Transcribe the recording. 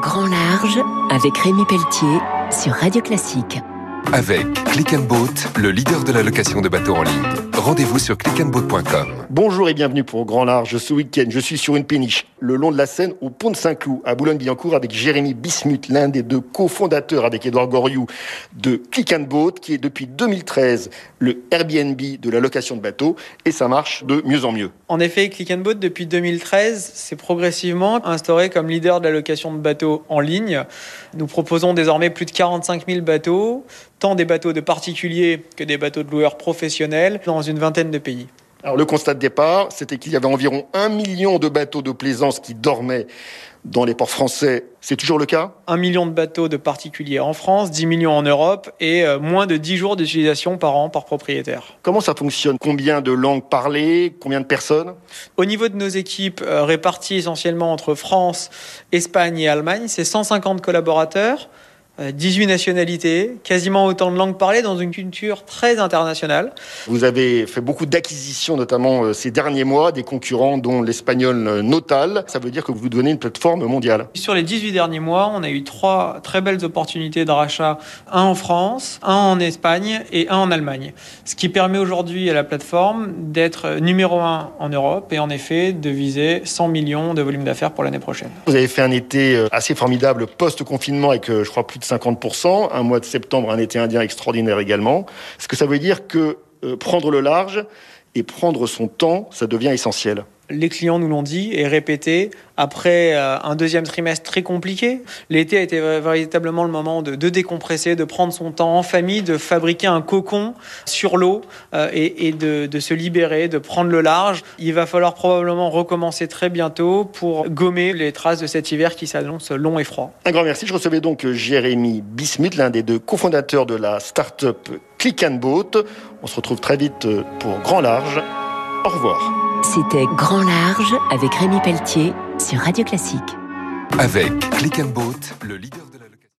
Grand Large avec Rémi Pelletier sur Radio Classique. Avec Click and Boat, le leader de la location de bateaux en ligne. Rendez-vous sur clickandboat.com. Bonjour et bienvenue pour Grand Large. Ce week-end, je suis sur une péniche, le long de la Seine, au pont de Saint-Cloud, à Boulogne-Billancourt, avec Jérémy Bismuth, l'un des deux cofondateurs avec Edouard Goriou de Click and Boat, qui est depuis 2013 le Airbnb de la location de bateaux, et ça marche de mieux en mieux. En effet, Click and Boat, depuis 2013, s'est progressivement instauré comme leader de la location de bateaux en ligne. Nous proposons désormais plus de 45 000 bateaux, tant des bateaux de particuliers que des bateaux de loueurs professionnels, dans une vingtaine de pays. Alors le constat de départ, c'était qu'il y avait environ un million de bateaux de plaisance qui dormaient dans les ports français. C'est toujours le cas? Un million de bateaux de particuliers en France, 10 millions en Europe et euh, moins de 10 jours d'utilisation par an par propriétaire. Comment ça fonctionne? Combien de langues parlées? Combien de personnes? Au niveau de nos équipes euh, réparties essentiellement entre France, Espagne et Allemagne, c'est 150 collaborateurs. 18 euh, nationalités, quasiment autant de langues parlées dans une culture très internationale. Vous avez fait beaucoup d'acquisitions, notamment euh, ces derniers mois, des concurrents dont l'espagnol euh, Notal. Ça veut dire que vous devenez une plateforme mondiale. Sur les 18 derniers mois, on a eu trois très belles opportunités de rachat, un en France, un en Espagne et un en Allemagne. Ce qui permet aujourd'hui à la plateforme d'être numéro un en Europe et en effet de viser 100 millions de volume d'affaires pour l'année prochaine. Vous avez fait un été assez formidable post-confinement avec, je crois, plus de 50%, un mois de septembre, un été indien extraordinaire également. Ce que ça veut dire que euh, prendre le large et prendre son temps, ça devient essentiel les clients nous l'ont dit et répété après euh, un deuxième trimestre très compliqué. L'été a été véritablement le moment de, décompresser, de prendre son temps en famille, de fabriquer un cocon sur l'eau euh, et, de, se libérer, de prendre le large. Il va falloir probablement recommencer très bientôt pour gommer les traces de cet hiver qui s'annonce long et froid. Un grand merci. Je recevais donc Jérémy Bismuth, l'un des deux cofondateurs de la start-up Click and Boat. On se retrouve très vite pour Grand Large. Au revoir. C'était Grand Large avec Rémi Pelletier sur Radio Classique. Avec Click and Boat, le leader